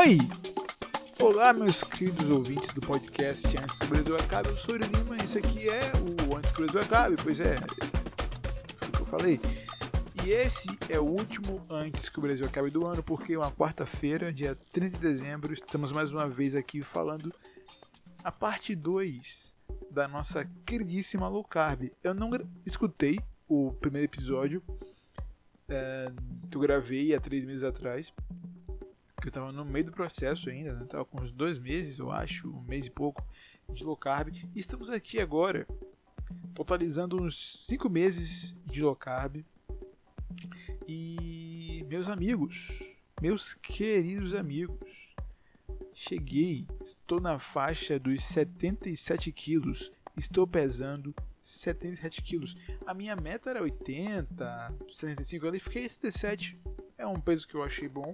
Oi! Olá, meus queridos ouvintes do podcast Antes que o Brasil Acabe. Eu sou o Lima e esse aqui é o Antes que o Brasil Acabe. Pois é, foi o que eu falei. E esse é o último Antes que o Brasil Acabe do ano, porque é uma quarta-feira, dia 30 de dezembro, estamos mais uma vez aqui falando a parte 2 da nossa queridíssima low carb. Eu não escutei o primeiro episódio é, que eu gravei há três meses atrás, que eu tava no meio do processo ainda, né? Tava com uns dois meses, eu acho, um mês e pouco de low carb. E estamos aqui agora, totalizando uns cinco meses de low carb. E meus amigos, meus queridos amigos, cheguei, estou na faixa dos 77 quilos, estou pesando 77 quilos. A minha meta era 80, 75, eu fiquei 77. É um peso que eu achei bom,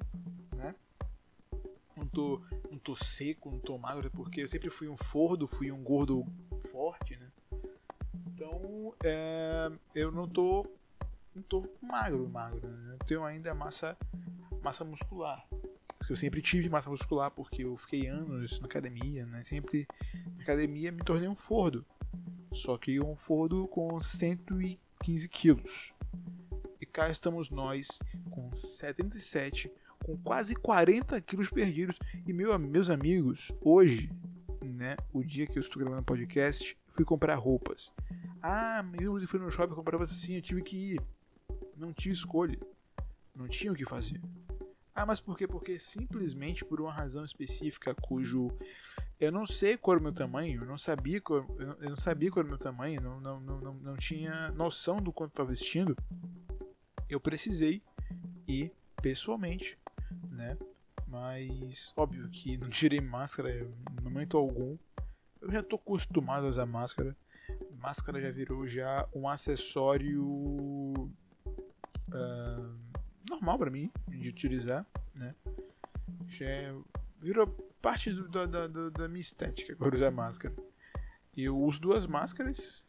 tô, não tô seco, não tô magro, porque eu sempre fui um fordo, fui um gordo forte, né? Então, é, eu não tô, não tô magro, magro, né? Eu tenho ainda massa, massa muscular. Eu sempre tive massa muscular porque eu fiquei anos na academia, né? Sempre na academia me tornei um fordo. Só que um fordo com 115 quilos. E cá estamos nós com 77 com quase 40 quilos perdidos. E meu, meus amigos, hoje, né, o dia que eu estou gravando podcast, fui comprar roupas. Ah, meu, eu fui no shopping comprar roupas assim, eu tive que ir. Não tive escolha. Não tinha o que fazer. Ah, mas por quê? Porque simplesmente por uma razão específica cujo eu não sei qual era o meu tamanho, eu não sabia qual, eu não sabia qual era o meu tamanho, não, não, não, não, não tinha noção do quanto estava vestindo. Eu precisei ir pessoalmente né? Mas, óbvio que não tirei máscara no momento algum. Eu já tô acostumado a usar máscara. Máscara já virou já um acessório uh, normal para mim de utilizar, né? Já é, virou parte do, da, da, da minha estética agora usar máscara. Eu uso duas máscaras,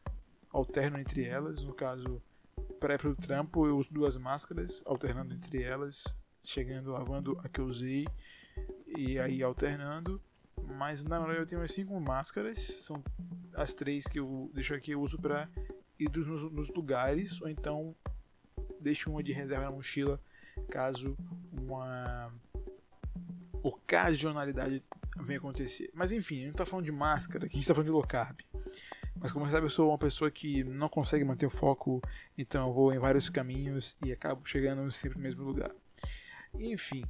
alterno entre elas. No caso, ir pro trampo, eu uso duas máscaras, alternando entre elas chegando, lavando a que eu usei e aí alternando. Mas na verdade eu tenho as cinco máscaras, são as três que eu deixo aqui, eu uso para ir nos, nos lugares, ou então deixo uma de reserva na mochila caso uma ocasionalidade venha acontecer. Mas enfim, a gente não tá falando de máscara, aqui a gente tá falando de low carb. Mas como você sabe, eu sou uma pessoa que não consegue manter o foco, então eu vou em vários caminhos e acabo chegando sempre no mesmo lugar. Enfim,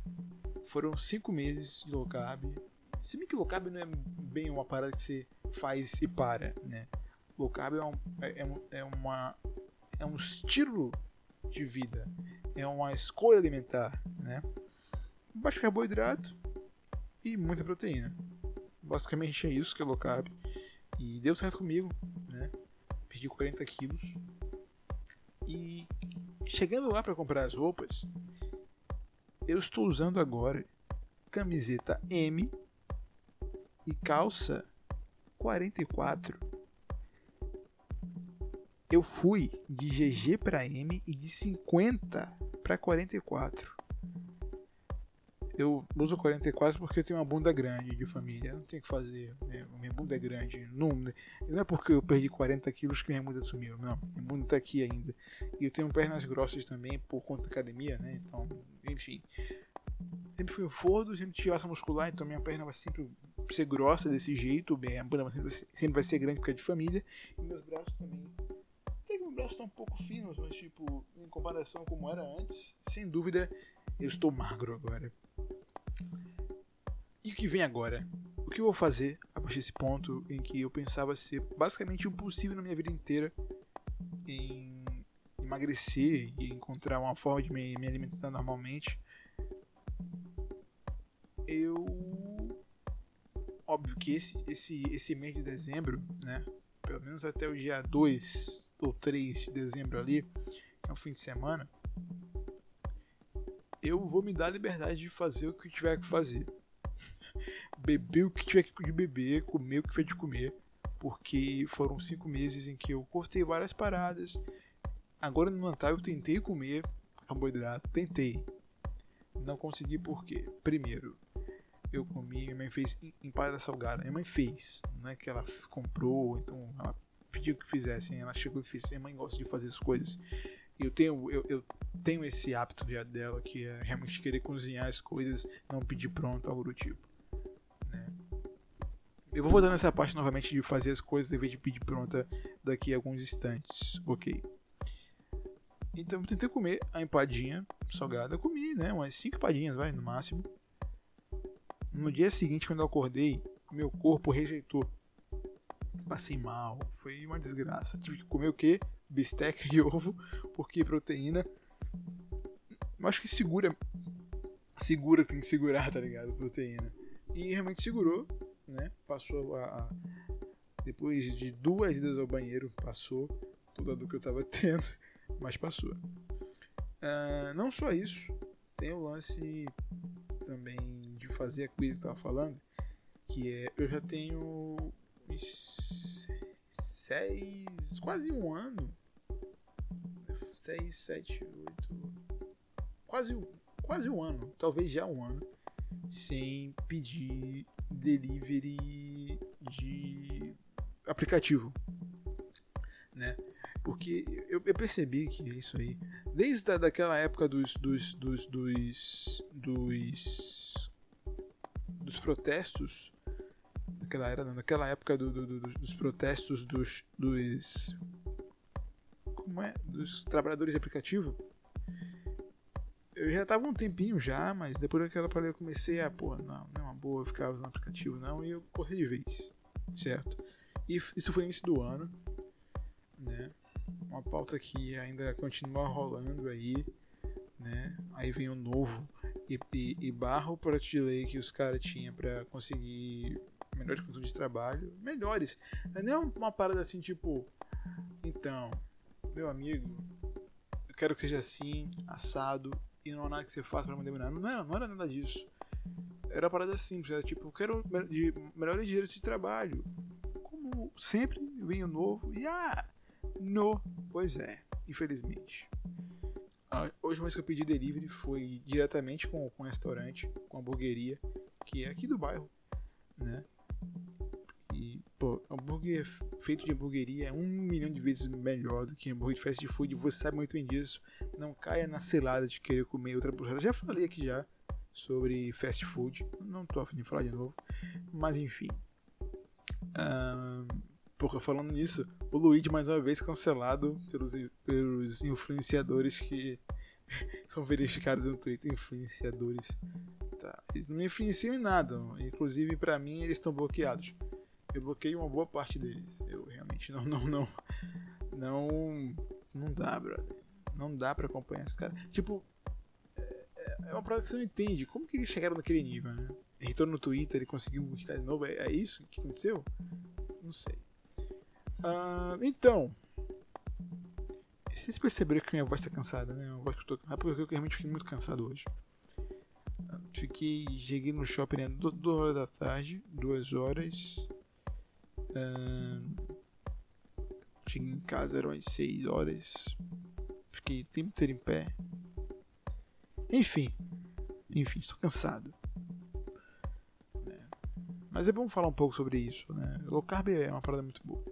foram cinco meses de low carb. Se bem que low carb não é bem uma parada que você faz e para, né? Low carb é, um, é, é, uma, é um estilo de vida, é uma escolha alimentar, né? Baixo carboidrato e muita proteína. Basicamente é isso que é low carb. E deu certo comigo, né? Perdi 40 quilos. E chegando lá para comprar as roupas, eu estou usando agora camiseta M e calça 44. Eu fui de GG para M e de 50 para 44. Eu uso 44 porque eu tenho uma bunda grande de família. Não tem o que fazer. Né? Minha bunda é grande. Não, não é porque eu perdi 40 quilos que minha bunda sumiu. Não. Minha bunda está aqui ainda. E eu tenho pernas grossas também por conta da academia, né? Então, enfim. Sempre fui um fordo, sempre tive massa muscular, então minha perna vai sempre ser grossa desse jeito. Bem, bunda sempre sempre vai ser grande porque é de família. E meus braços também. Até que meus braços estão um pouco finos, mas tipo, em comparação com como era antes, sem dúvida, eu estou magro agora. E o que vem agora? O que eu vou fazer a partir desse ponto em que eu pensava ser basicamente impossível na minha vida inteira em emagrecer e encontrar uma forma de me, me alimentar normalmente? Eu. Óbvio que esse, esse, esse mês de dezembro, né? Pelo menos até o dia 2 ou 3 de dezembro ali, é um fim de semana, eu vou me dar a liberdade de fazer o que tiver que fazer beber o que tiver que beber, comer o que tiver de comer, porque foram cinco meses em que eu cortei várias paradas. Agora no Natal eu tentei comer carboidrato, tentei. Não consegui porque, primeiro, eu comi, minha mãe fez empada salgada. Minha mãe fez, não é que ela comprou, então ela pediu que fizessem, ela chegou e fez. Minha mãe gosta de fazer as coisas. Eu tenho, eu, eu tenho esse hábito já dela, que é realmente querer cozinhar as coisas, não pedir pronto, algo do tipo. Né? Eu vou voltar nessa parte novamente de fazer as coisas em vez de pedir pronta daqui a alguns instantes, ok? Então tentei comer a empadinha salgada, eu comi, né? Umas 5 empadinhas, vai, no máximo. No dia seguinte, quando eu acordei, meu corpo rejeitou. Passei mal, foi uma desgraça. Tive que comer o quê? Bisteca e ovo, porque proteína. Eu acho que segura. Segura, tem que segurar, tá ligado? Proteína. E realmente segurou, né? Passou a. a depois de duas idas ao banheiro, passou toda a dor que eu tava tendo, mas passou. Uh, não só isso, tem o lance também de fazer a comida que eu tava falando, que é eu já tenho seis, quase um ano, seis, sete, oito, quase, quase um ano, talvez já um ano, sem pedir delivery de aplicativo, né? Porque eu, eu percebi que isso aí, desde a, daquela época dos, dos, dos, dos, dos, dos protestos, naquela era, naquela época do, do, do, dos protestos dos, dos como é, dos trabalhadores de aplicativo, eu já tava um tempinho já, mas depois daquela palha eu comecei a, pô, não, não é uma boa ficar usando aplicativo não, e eu corri de vez, certo? E isso foi no início do ano, né? Uma pauta que ainda continua rolando aí, né? Aí vem o novo e, e, e barra o projeto de lei que os caras tinham para conseguir melhores condições de trabalho, melhores. Não é uma parada assim tipo, então, meu amigo, eu quero que seja assim, assado, e não há nada que você faça para me dominar. Não era, não era nada disso. Era parada simples, era tipo, eu quero melhores direitos de trabalho sempre vem o novo e ah, no, pois é, infelizmente. Ah, hoje mais que eu pedi delivery foi diretamente com, com o restaurante, com a hamburgueria, que é aqui do bairro, né? E, pô, hambúrguer feito de hamburgueria é um milhão de vezes melhor do que hambúrguer de fast food. Você sabe muito bem disso. Não caia na selada de querer comer outra burrada. Já falei aqui já sobre fast food. Não tô afim de falar de novo. Mas enfim. Uh, Porra, falando nisso, o Luigi mais uma vez cancelado pelos, pelos influenciadores que são verificados no Twitter. Influenciadores. Tá. Eles não me influenciam em nada. Inclusive, para mim, eles estão bloqueados. Eu bloqueei uma boa parte deles. Eu realmente não, não, não. Não. Não dá, brother. Não dá pra acompanhar esse cara. Tipo, é, é uma parada que você não entende. Como que eles chegaram naquele nível, né? Irritou no Twitter, ele conseguiu irritar de novo. É, é isso que aconteceu? Não sei. Uh, então. Vocês perceberam que minha voz está cansada, né? A voz que eu tô... É porque eu realmente fiquei muito cansado hoje. Fiquei. Cheguei no shopping né, 2 horas da tarde, 2 horas. Uh, cheguei em casa, eram as 6 horas. Fiquei o tempo inteiro em pé. Enfim. Enfim, estou cansado. É. Mas é bom falar um pouco sobre isso, né? Low carb é uma parada muito boa.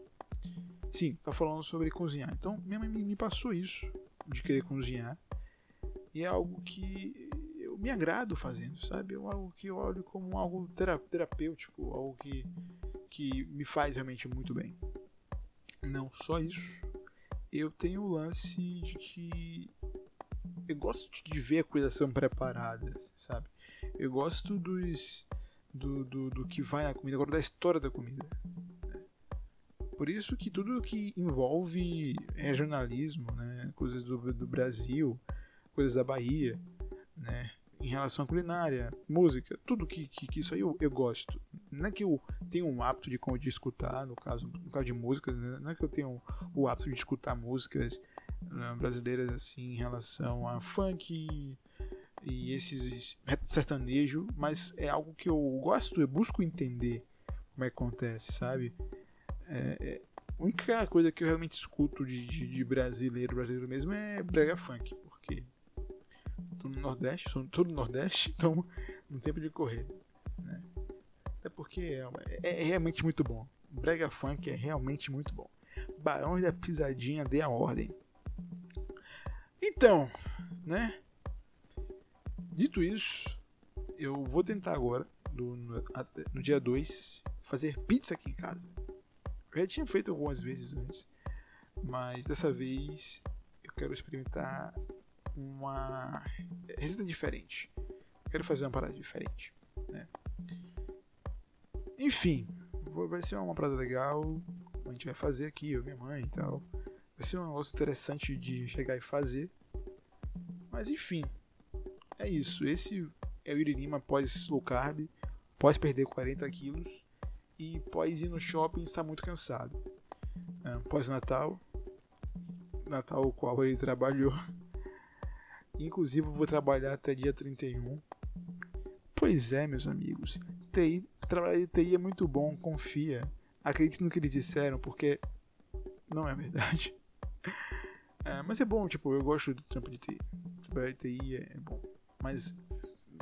Sim, tá falando sobre cozinhar. Então, minha mãe me passou isso, de querer cozinhar. E é algo que eu me agrado fazendo, sabe? É algo que eu olho como algo terapêutico, algo que, que me faz realmente muito bem. Não só isso, eu tenho o lance de que eu gosto de ver a coisas são preparadas, sabe? Eu gosto dos do, do, do que vai na comida, agora da história da comida. Por isso que tudo que envolve regionalismo, né, coisas do, do Brasil, coisas da Bahia, né, em relação à culinária, música, tudo que, que, que isso aí eu, eu, gosto. Não é que eu tenho um hábito de, de escutar, no caso, no caso de músicas, né, não é que eu tenho o hábito de escutar músicas né, brasileiras assim em relação a funk e esses sertanejo, mas é algo que eu gosto, eu busco entender como é que acontece, sabe? É, é, a única coisa que eu realmente escuto de, de, de brasileiro, brasileiro mesmo, é brega funk, porque tô no Nordeste, sou todo no Nordeste, então não tem de correr. Né? Até porque é, é, é, realmente muito bom. Brega Funk é realmente muito bom. Barões da Pisadinha dê a ordem. Então, né? Dito isso, eu vou tentar agora, no, no dia 2, fazer pizza aqui em casa. Eu já tinha feito algumas vezes antes, mas dessa vez eu quero experimentar uma receita diferente. Quero fazer uma parada diferente. Né? Enfim, vai ser uma parada legal. A gente vai fazer aqui, eu e minha mãe e tal. Vai ser um negócio interessante de chegar e fazer. Mas enfim, é isso. Esse é o Iririma pós low carb, pós perder 40 quilos e pós ir no shopping estar muito cansado. É, pós Natal, o qual ele trabalhou. Inclusive vou trabalhar até dia 31. Pois é, meus amigos. TI, trabalhar de TI é muito bom, confia. Acredite no que eles disseram, porque não é verdade. É, mas é bom, tipo, eu gosto do trampo de TI. Trabalhar de TI é bom. Mas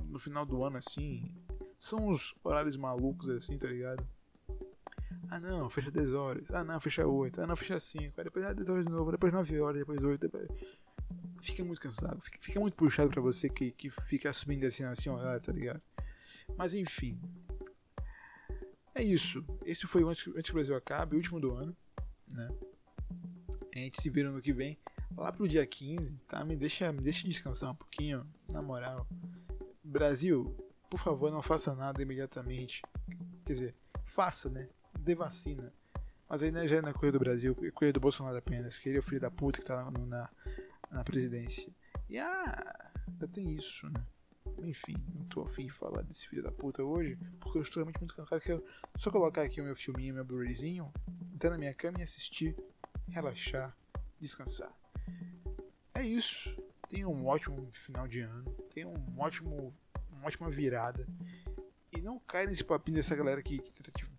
no final do ano, assim, são os horários malucos, assim, tá ligado? Ah não, fecha 10 horas. Ah não, fecha 8. Ah não, fecha 5. Aí depois ah, 10 horas de novo. Depois 9 horas, depois 8. Depois... Fica muito cansado. Fica, fica, muito puxado pra você que, que fica subindo assim, assim, ó, tá ligado? Mas enfim. É isso. Esse foi o Antes, antes que o Brasil acabe, o último do ano. Né? A gente se vê no que vem lá pro dia 15, tá? Me deixa, me deixa descansar um pouquinho, na moral. Brasil, por favor, não faça nada imediatamente. Quer dizer, faça, né? Dê vacina. Mas aí né, já é na coisa do Brasil, é do Bolsonaro apenas, que ele é o filho da puta que tá lá na, na presidência. E ah, ainda tem isso, né? Enfim, não tô afim de falar desse filho da puta hoje, porque eu estou realmente muito cansado. Quero só colocar aqui o meu filminho, meu Blu-rayzinho, entrar na minha cama e assistir, relaxar, descansar. É isso. Tenha um ótimo final de ano. Tenha um ótimo, uma ótima virada. E não caia nesse papinho dessa galera que, que tenta te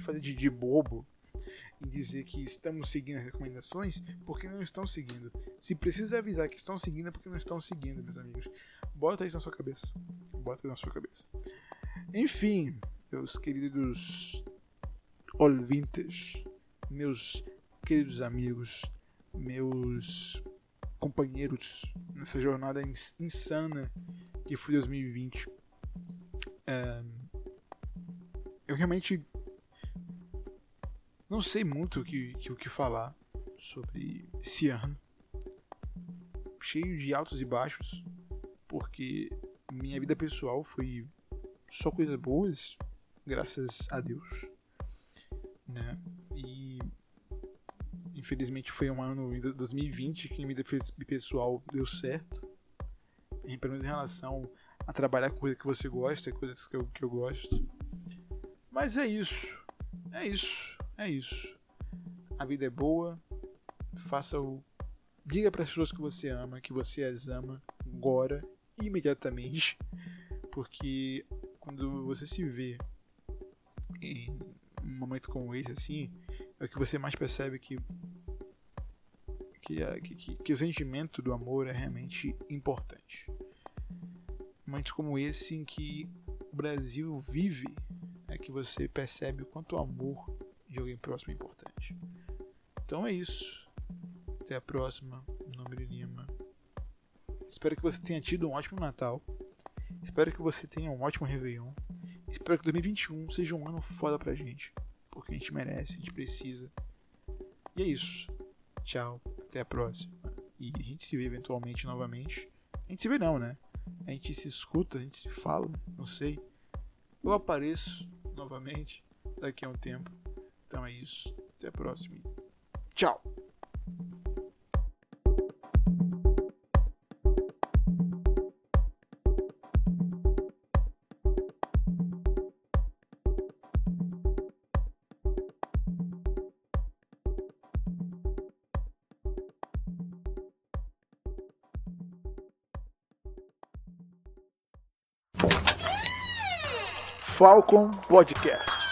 fazer de, de bobo em dizer que estamos seguindo as recomendações porque não estão seguindo. Se precisa avisar que estão seguindo é porque não estão seguindo, meus amigos. Bota isso na sua cabeça. Bota isso na sua cabeça. Enfim, meus queridos ouvintes, meus queridos amigos, meus companheiros nessa jornada insana que foi 2020. É, eu realmente não sei muito o que, que, o que falar sobre esse ano. Cheio de altos e baixos, porque minha vida pessoal foi só coisas boas, graças a Deus. Né? E Infelizmente foi um ano de 2020 que em vida pessoal deu certo. Pelo menos em relação a trabalhar com coisas que você gosta, coisas que eu, que eu gosto. Mas é isso. É isso. É isso. A vida é boa. Faça o. Diga para as pessoas que você ama, que você as ama agora, imediatamente. Porque quando você se vê em um momento como esse, assim, é o que você mais percebe que que, que, que, o sentimento do amor é realmente importante. Momentos como esse em que o Brasil vive é que você percebe o quanto o amor de alguém próximo é importante. Então é isso. Até a próxima. Meu nome é Lima. Espero que você tenha tido um ótimo Natal. Espero que você tenha um ótimo Réveillon. Espero que 2021 seja um ano foda pra gente. Porque a gente merece, a gente precisa. E é isso. Tchau. Até a próxima. E a gente se vê eventualmente novamente. A gente se vê não, né? A gente se escuta, a gente se fala, não sei. Eu apareço novamente daqui a um tempo. Então é isso. Até a próxima. Tchau! Falcon Podcast.